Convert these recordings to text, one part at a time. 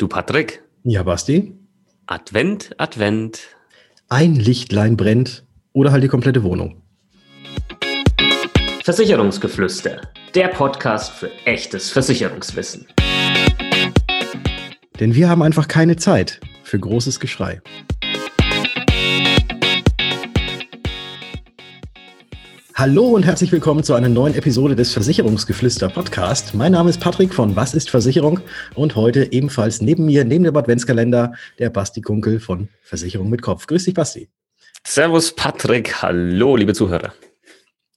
Du Patrick? Ja, Basti? Advent, Advent. Ein Lichtlein brennt oder halt die komplette Wohnung. Versicherungsgeflüster, der Podcast für echtes Versicherungswissen. Denn wir haben einfach keine Zeit für großes Geschrei. Hallo und herzlich willkommen zu einer neuen Episode des Versicherungsgeflüster Podcast. Mein Name ist Patrick von Was ist Versicherung und heute ebenfalls neben mir, neben dem Adventskalender, der Basti Kunkel von Versicherung mit Kopf. Grüß dich, Basti. Servus, Patrick. Hallo, liebe Zuhörer.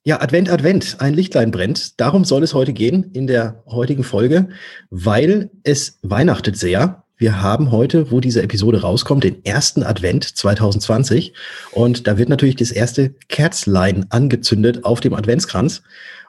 Ja, Advent, Advent, ein Lichtlein brennt. Darum soll es heute gehen in der heutigen Folge, weil es weihnachtet sehr. Wir haben heute, wo diese Episode rauskommt, den ersten Advent 2020. Und da wird natürlich das erste Kerzlein angezündet auf dem Adventskranz.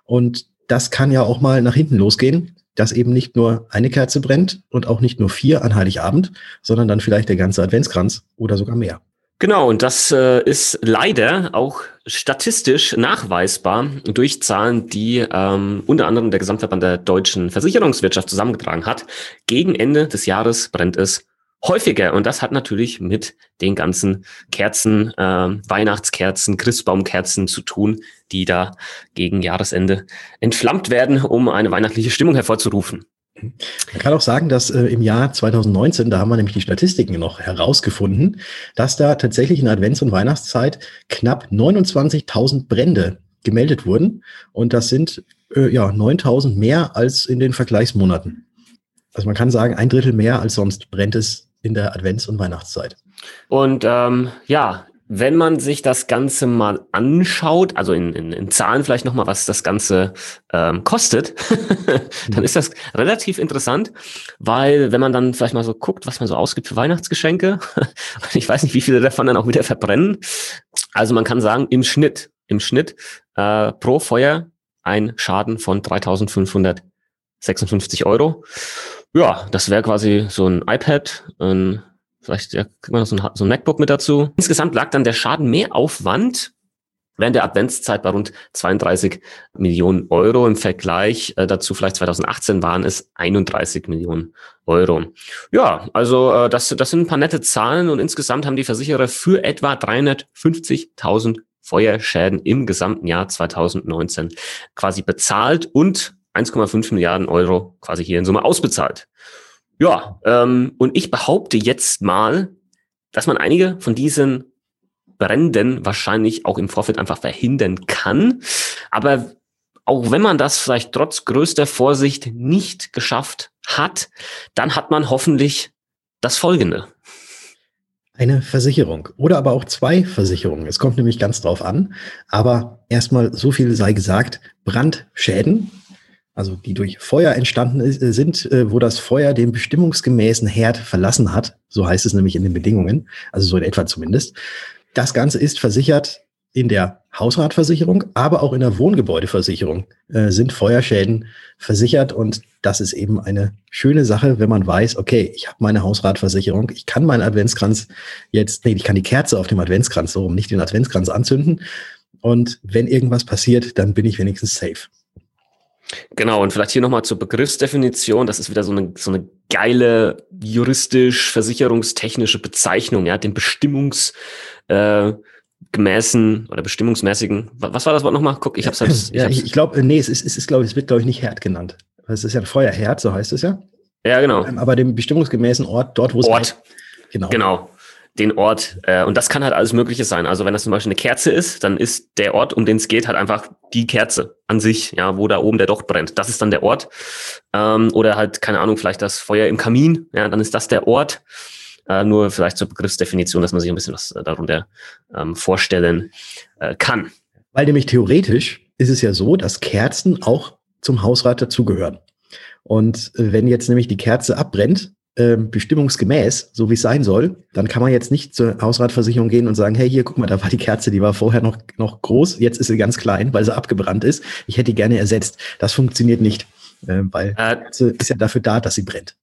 Und das kann ja auch mal nach hinten losgehen, dass eben nicht nur eine Kerze brennt und auch nicht nur vier an Heiligabend, sondern dann vielleicht der ganze Adventskranz oder sogar mehr. Genau, und das äh, ist leider auch statistisch nachweisbar durch Zahlen, die ähm, unter anderem der Gesamtverband der deutschen Versicherungswirtschaft zusammengetragen hat. Gegen Ende des Jahres brennt es häufiger und das hat natürlich mit den ganzen Kerzen, äh, Weihnachtskerzen, Christbaumkerzen zu tun, die da gegen Jahresende entflammt werden, um eine weihnachtliche Stimmung hervorzurufen. Man kann auch sagen, dass äh, im Jahr 2019, da haben wir nämlich die Statistiken noch herausgefunden, dass da tatsächlich in Advents- und Weihnachtszeit knapp 29.000 Brände gemeldet wurden. Und das sind äh, ja 9.000 mehr als in den Vergleichsmonaten. Also man kann sagen, ein Drittel mehr als sonst brennt es in der Advents- und Weihnachtszeit. Und ähm, ja, wenn man sich das Ganze mal anschaut, also in, in, in Zahlen vielleicht nochmal, was das Ganze ähm, kostet, dann ist das relativ interessant, weil wenn man dann vielleicht mal so guckt, was man so ausgibt für Weihnachtsgeschenke, ich weiß nicht, wie viele davon dann auch wieder verbrennen. Also man kann sagen, im Schnitt, im Schnitt äh, pro Feuer ein Schaden von 3.556 Euro. Ja, das wäre quasi so ein iPad, ein Vielleicht ja, kriegt man noch so ein, so ein MacBook mit dazu. Insgesamt lag dann der Schaden mehr Aufwand während der Adventszeit bei rund 32 Millionen Euro. Im Vergleich äh, dazu vielleicht 2018 waren es 31 Millionen Euro. Ja, also äh, das, das sind ein paar nette Zahlen und insgesamt haben die Versicherer für etwa 350.000 Feuerschäden im gesamten Jahr 2019 quasi bezahlt und 1,5 Milliarden Euro quasi hier in Summe ausbezahlt. Ja, ähm, und ich behaupte jetzt mal, dass man einige von diesen Bränden wahrscheinlich auch im Vorfeld einfach verhindern kann. Aber auch wenn man das vielleicht trotz größter Vorsicht nicht geschafft hat, dann hat man hoffentlich das Folgende. Eine Versicherung oder aber auch zwei Versicherungen. Es kommt nämlich ganz drauf an. Aber erstmal so viel sei gesagt, Brandschäden also die durch Feuer entstanden ist, äh, sind, äh, wo das Feuer den bestimmungsgemäßen Herd verlassen hat. So heißt es nämlich in den Bedingungen, also so in etwa zumindest. Das Ganze ist versichert in der Hausratversicherung, aber auch in der Wohngebäudeversicherung äh, sind Feuerschäden versichert und das ist eben eine schöne Sache, wenn man weiß, okay, ich habe meine Hausratversicherung, ich kann meinen Adventskranz jetzt, nee, ich kann die Kerze auf dem Adventskranz, so um nicht den Adventskranz anzünden und wenn irgendwas passiert, dann bin ich wenigstens safe. Genau, und vielleicht hier nochmal zur Begriffsdefinition. Das ist wieder so eine, so eine geile juristisch versicherungstechnische Bezeichnung, ja, den bestimmungs äh, oder bestimmungsmäßigen. Was war das Wort nochmal? Guck, ich habe es Ja, ich, ich glaube, nee, es ist, es ist, glaube ich, es wird, glaube ich, nicht Herd genannt. Es ist ja ein Feuerherd, so heißt es ja. Ja, genau. Ähm, aber dem bestimmungsgemäßen Ort, dort, wo es. Ort. Genau. Genau den Ort. Äh, und das kann halt alles Mögliche sein. Also wenn das zum Beispiel eine Kerze ist, dann ist der Ort, um den es geht, halt einfach die Kerze an sich, ja, wo da oben der Docht brennt. Das ist dann der Ort. Ähm, oder halt, keine Ahnung, vielleicht das Feuer im Kamin, ja, dann ist das der Ort. Äh, nur vielleicht zur Begriffsdefinition, dass man sich ein bisschen was äh, darunter ähm, vorstellen äh, kann. Weil nämlich theoretisch ist es ja so, dass Kerzen auch zum Hausrat dazugehören. Und äh, wenn jetzt nämlich die Kerze abbrennt, bestimmungsgemäß, so wie es sein soll, dann kann man jetzt nicht zur Hausratversicherung gehen und sagen, hey, hier, guck mal, da war die Kerze, die war vorher noch, noch groß, jetzt ist sie ganz klein, weil sie abgebrannt ist. Ich hätte die gerne ersetzt. Das funktioniert nicht, äh, weil äh, Kerze ist ja dafür da, dass sie brennt.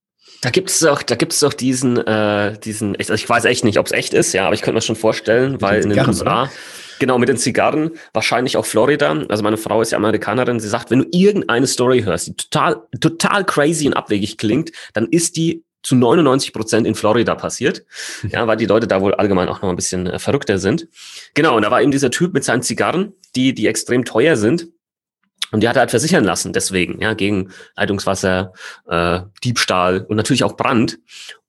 Da gibt es doch, da gibt's doch diesen, äh, diesen, also ich weiß echt nicht, ob es echt ist, ja, aber ich könnte mir schon vorstellen, Mit weil in den USA, oder? genau, mit den Zigarren, wahrscheinlich auch Florida, also meine Frau ist ja Amerikanerin, sie sagt, wenn du irgendeine Story hörst, die total, total crazy und abwegig klingt, dann ist die zu 99 Prozent in Florida passiert. Ja, weil die Leute da wohl allgemein auch noch ein bisschen äh, verrückter sind. Genau, und da war eben dieser Typ mit seinen Zigarren, die, die extrem teuer sind. Und die hat er halt versichern lassen, deswegen, ja, gegen Leitungswasser, äh, Diebstahl und natürlich auch Brand.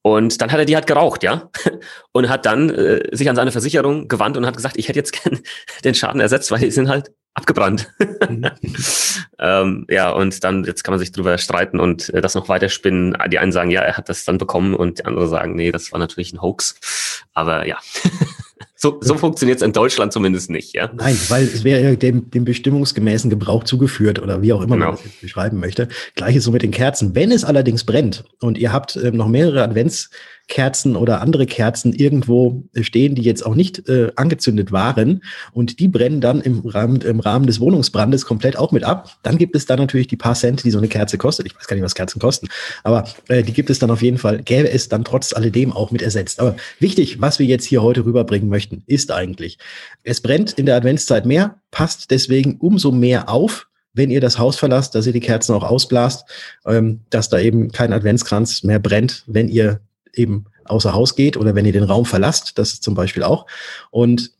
Und dann hat er die halt geraucht, ja, und hat dann äh, sich an seine Versicherung gewandt und hat gesagt, ich hätte jetzt gern den Schaden ersetzt, weil die sind halt abgebrannt. Mhm. ähm, ja, und dann, jetzt kann man sich drüber streiten und äh, das noch weiterspinnen. Die einen sagen, ja, er hat das dann bekommen und die anderen sagen, nee, das war natürlich ein Hoax. Aber ja. So, so funktioniert es in Deutschland zumindest nicht, ja? Nein, weil es wäre ja dem, dem bestimmungsgemäßen Gebrauch zugeführt oder wie auch immer genau. man das jetzt beschreiben möchte. Gleiches so mit den Kerzen. Wenn es allerdings brennt und ihr habt ähm, noch mehrere Advents- Kerzen oder andere Kerzen irgendwo stehen, die jetzt auch nicht äh, angezündet waren und die brennen dann im Rahmen, im Rahmen des Wohnungsbrandes komplett auch mit ab, dann gibt es da natürlich die paar Cent, die so eine Kerze kostet. Ich weiß gar nicht, was Kerzen kosten, aber äh, die gibt es dann auf jeden Fall, gäbe es dann trotz alledem auch mit ersetzt. Aber wichtig, was wir jetzt hier heute rüberbringen möchten, ist eigentlich, es brennt in der Adventszeit mehr, passt deswegen umso mehr auf, wenn ihr das Haus verlasst, dass ihr die Kerzen auch ausblast, ähm, dass da eben kein Adventskranz mehr brennt, wenn ihr eben außer Haus geht oder wenn ihr den Raum verlasst, das ist zum Beispiel auch. Und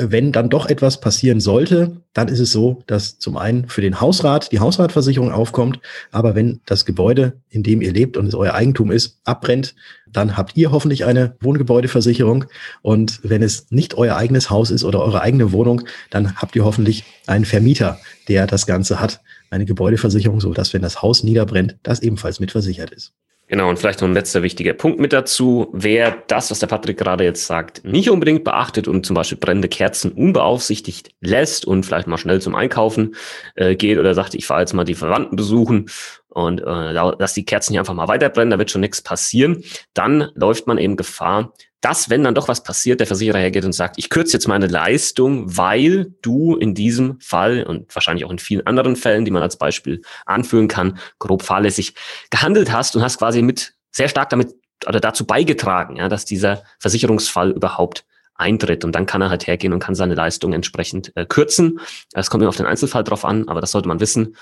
wenn dann doch etwas passieren sollte, dann ist es so, dass zum einen für den Hausrat die Hausratversicherung aufkommt, aber wenn das Gebäude, in dem ihr lebt und es euer Eigentum ist, abbrennt, dann habt ihr hoffentlich eine Wohngebäudeversicherung und wenn es nicht euer eigenes Haus ist oder eure eigene Wohnung, dann habt ihr hoffentlich einen Vermieter, der das Ganze hat, eine Gebäudeversicherung, so dass wenn das Haus niederbrennt, das ebenfalls mitversichert ist. Genau, und vielleicht noch ein letzter wichtiger Punkt mit dazu. Wer das, was der Patrick gerade jetzt sagt, nicht unbedingt beachtet und zum Beispiel brennende Kerzen unbeaufsichtigt lässt und vielleicht mal schnell zum Einkaufen äh, geht oder sagt, ich fahre jetzt mal die Verwandten besuchen und äh, lass die Kerzen hier einfach mal weiterbrennen, da wird schon nichts passieren, dann läuft man eben Gefahr, dass, wenn dann doch was passiert, der Versicherer hergeht und sagt, ich kürze jetzt meine Leistung, weil du in diesem Fall und wahrscheinlich auch in vielen anderen Fällen, die man als Beispiel anführen kann, grob fahrlässig gehandelt hast und hast quasi mit sehr stark damit oder dazu beigetragen, ja, dass dieser Versicherungsfall überhaupt eintritt. Und dann kann er halt hergehen und kann seine Leistung entsprechend äh, kürzen. Es kommt immer auf den Einzelfall drauf an, aber das sollte man wissen.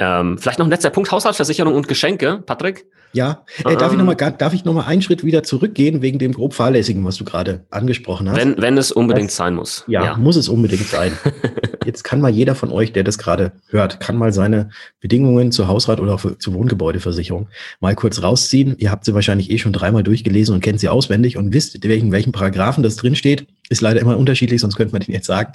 Ähm, vielleicht noch ein letzter Punkt, Haushaltsversicherung und Geschenke, Patrick. Ja, äh, darf, ich noch mal, darf ich noch mal einen Schritt wieder zurückgehen wegen dem grob Fahrlässigen, was du gerade angesprochen hast? Wenn, wenn es unbedingt das, sein muss. Ja, ja, muss es unbedingt sein. Jetzt kann mal jeder von euch, der das gerade hört, kann mal seine Bedingungen zur Hausrat oder für, zur Wohngebäudeversicherung mal kurz rausziehen. Ihr habt sie wahrscheinlich eh schon dreimal durchgelesen und kennt sie auswendig und wisst, welchen, welchen Paragraphen das drin steht. Ist leider immer unterschiedlich, sonst könnte man den jetzt sagen.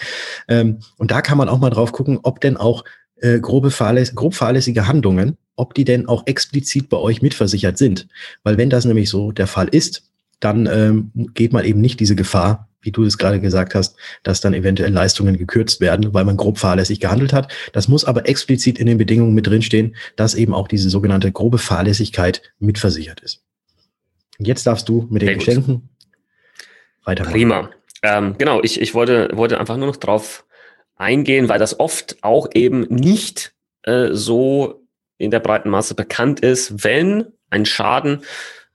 Ähm, und da kann man auch mal drauf gucken, ob denn auch äh, grobe fahrläss grob fahrlässige Handlungen, ob die denn auch explizit bei euch mitversichert sind. Weil wenn das nämlich so der Fall ist, dann ähm, geht man eben nicht diese Gefahr, wie du es gerade gesagt hast, dass dann eventuell Leistungen gekürzt werden, weil man grob fahrlässig gehandelt hat. Das muss aber explizit in den Bedingungen mit drinstehen, dass eben auch diese sogenannte grobe Fahrlässigkeit mitversichert ist. Jetzt darfst du mit den Sehr Geschenken gut. weitermachen. Prima. Ähm, genau, ich, ich wollte, wollte einfach nur noch drauf eingehen, weil das oft auch eben nicht äh, so in der breiten Masse bekannt ist, wenn ein Schaden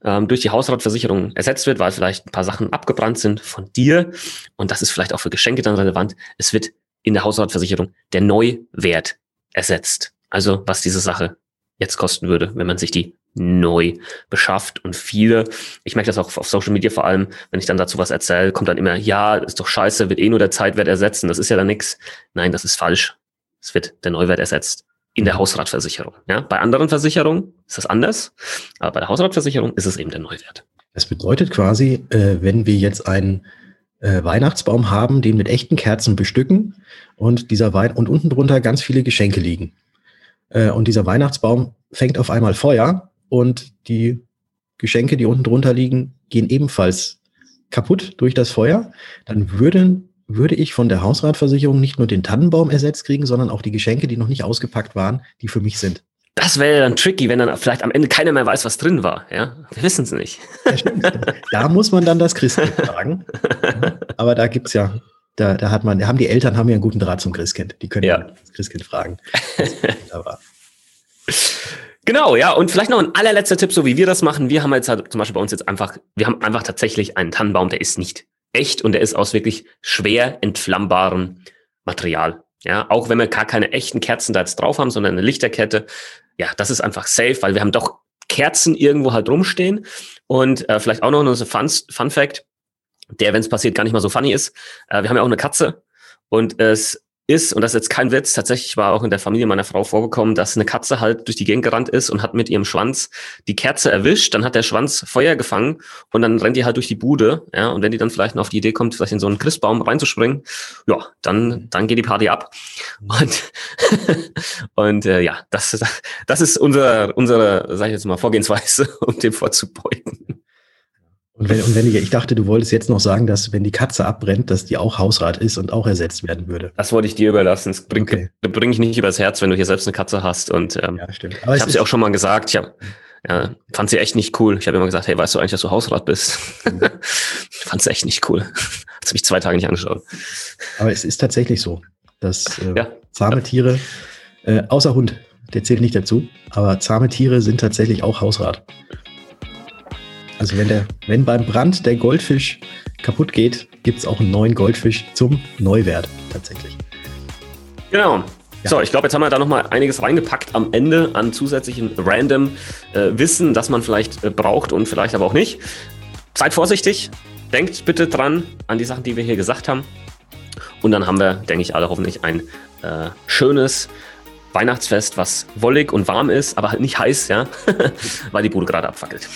ähm, durch die Hausratversicherung ersetzt wird, weil vielleicht ein paar Sachen abgebrannt sind von dir. Und das ist vielleicht auch für Geschenke dann relevant. Es wird in der Hausratversicherung der Neuwert ersetzt. Also was diese Sache jetzt kosten würde, wenn man sich die neu beschafft. Und viele, ich merke das auch auf Social Media vor allem, wenn ich dann dazu was erzähle, kommt dann immer, ja, ist doch scheiße, wird eh nur der Zeitwert ersetzen. Das ist ja dann nichts. Nein, das ist falsch. Es wird der Neuwert ersetzt in der Hausratversicherung. Ja, bei anderen Versicherungen ist das anders, aber bei der Hausratversicherung ist es eben der Neuwert. Das bedeutet quasi, äh, wenn wir jetzt einen äh, Weihnachtsbaum haben, den mit echten Kerzen bestücken und dieser Wein und unten drunter ganz viele Geschenke liegen. Äh, und dieser Weihnachtsbaum fängt auf einmal Feuer und die Geschenke, die unten drunter liegen, gehen ebenfalls kaputt durch das Feuer, dann würden, würde ich von der Hausratversicherung nicht nur den Tannenbaum ersetzt kriegen, sondern auch die Geschenke, die noch nicht ausgepackt waren, die für mich sind. Das wäre dann tricky, wenn dann vielleicht am Ende keiner mehr weiß, was drin war. Ja, wir wissen es nicht. Ja, da muss man dann das Christkind fragen. Aber da gibt's ja, da, da hat man, da haben die Eltern haben ja einen guten Draht zum Christkind. Die können ja, das Christkind fragen. Genau, ja. Und vielleicht noch ein allerletzter Tipp, so wie wir das machen. Wir haben jetzt halt zum Beispiel bei uns jetzt einfach, wir haben einfach tatsächlich einen Tannenbaum, der ist nicht echt und der ist aus wirklich schwer entflammbarem Material. Ja, auch wenn wir gar keine echten Kerzen da jetzt drauf haben, sondern eine Lichterkette. Ja, das ist einfach safe, weil wir haben doch Kerzen irgendwo halt rumstehen. Und äh, vielleicht auch noch ein Fun, Fun Fact, der, wenn es passiert, gar nicht mal so funny ist. Äh, wir haben ja auch eine Katze und es ist, und das ist jetzt kein Witz, tatsächlich war auch in der Familie meiner Frau vorgekommen, dass eine Katze halt durch die Gegend gerannt ist und hat mit ihrem Schwanz die Kerze erwischt, dann hat der Schwanz Feuer gefangen und dann rennt die halt durch die Bude, ja, und wenn die dann vielleicht noch auf die Idee kommt, vielleicht in so einen Christbaum reinzuspringen, ja, dann, dann geht die Party ab. Und, und äh, ja, das, das ist unsere, unsere, sag ich jetzt mal, Vorgehensweise, um dem vorzubeugen. Und wenn, und wenn ich, ich dachte, du wolltest jetzt noch sagen, dass wenn die Katze abbrennt, dass die auch Hausrat ist und auch ersetzt werden würde. Das wollte ich dir überlassen. Das bringe okay. bring ich nicht übers Herz, wenn du hier selbst eine Katze hast. Und ähm, ja, stimmt. Aber ich habe sie auch schon mal gesagt. Ich hab, ja, fand sie echt nicht cool. Ich habe immer gesagt, hey, weißt du eigentlich, dass du Hausrat bist? fand sie echt nicht cool. Hat sie mich zwei Tage nicht angeschaut. Aber es ist tatsächlich so, dass äh, ja. zahme Tiere, äh, außer Hund, der zählt nicht dazu, aber zahme Tiere sind tatsächlich auch Hausrat. Also wenn, der, wenn beim Brand der Goldfisch kaputt geht, gibt es auch einen neuen Goldfisch zum Neuwert tatsächlich. Genau. Ja. So, ich glaube, jetzt haben wir da nochmal einiges reingepackt am Ende an zusätzlichen random äh, Wissen, das man vielleicht äh, braucht und vielleicht aber auch nicht. Seid vorsichtig, denkt bitte dran an die Sachen, die wir hier gesagt haben. Und dann haben wir, denke ich, alle hoffentlich ein äh, schönes Weihnachtsfest, was wollig und warm ist, aber halt nicht heiß, ja, weil die Bude gerade abfackelt.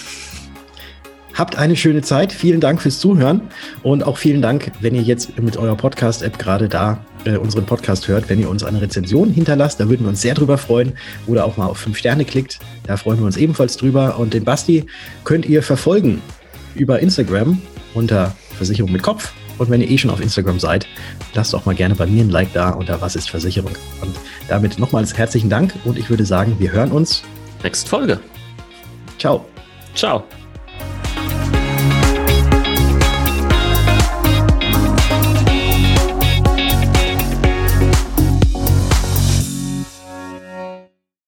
Habt eine schöne Zeit. Vielen Dank fürs Zuhören und auch vielen Dank, wenn ihr jetzt mit eurer Podcast-App gerade da äh, unseren Podcast hört, wenn ihr uns eine Rezension hinterlasst. Da würden wir uns sehr drüber freuen. Oder auch mal auf fünf Sterne klickt. Da freuen wir uns ebenfalls drüber. Und den Basti könnt ihr verfolgen über Instagram unter Versicherung mit Kopf. Und wenn ihr eh schon auf Instagram seid, lasst auch mal gerne bei mir ein Like da unter Was ist Versicherung. Und damit nochmals herzlichen Dank und ich würde sagen, wir hören uns. Nächste Folge. Ciao. Ciao.